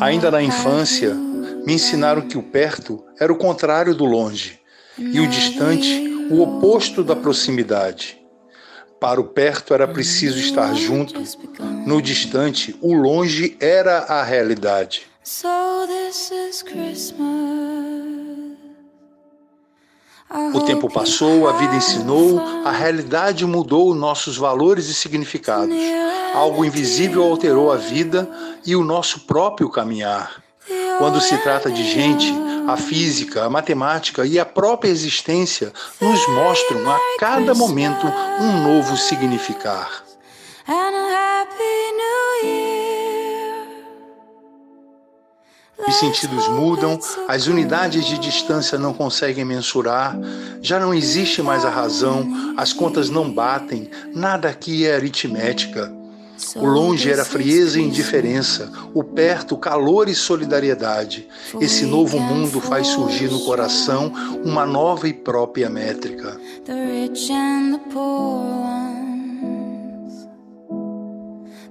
Ainda na infância, me ensinaram que o perto era o contrário do longe e o distante o oposto da proximidade. Para o perto era preciso estar junto, no distante, o longe era a realidade. So this is Christmas. O tempo passou, a vida ensinou, a realidade mudou nossos valores e significados. Algo invisível alterou a vida e o nosso próprio caminhar. Quando se trata de gente, a física, a matemática e a própria existência nos mostram a cada momento um novo significar. And a happy new year. Os sentidos mudam, as unidades de distância não conseguem mensurar, já não existe mais a razão, as contas não batem, nada aqui é aritmética. O longe era frieza e indiferença, o perto, calor e solidariedade. Esse novo mundo faz surgir no coração uma nova e própria métrica.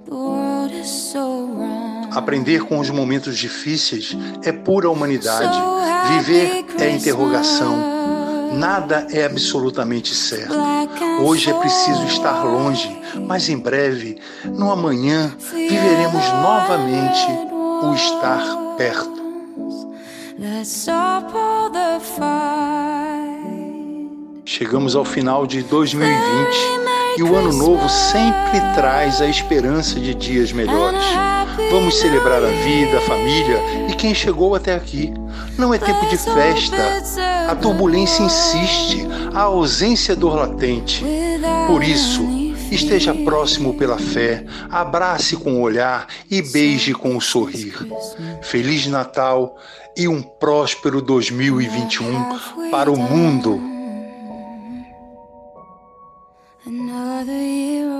The world is so. Aprender com os momentos difíceis é pura humanidade. Viver é interrogação. Nada é absolutamente certo. Hoje é preciso estar longe, mas em breve, no amanhã, viveremos novamente o estar perto. Chegamos ao final de 2020 e o ano novo sempre traz a esperança de dias melhores. Vamos celebrar a vida, a família e quem chegou até aqui. Não é tempo de festa. A turbulência insiste, a ausência dor latente. Por isso, esteja próximo pela fé, abrace com o olhar e beije com o sorrir. Feliz Natal e um próspero 2021 para o mundo. Another year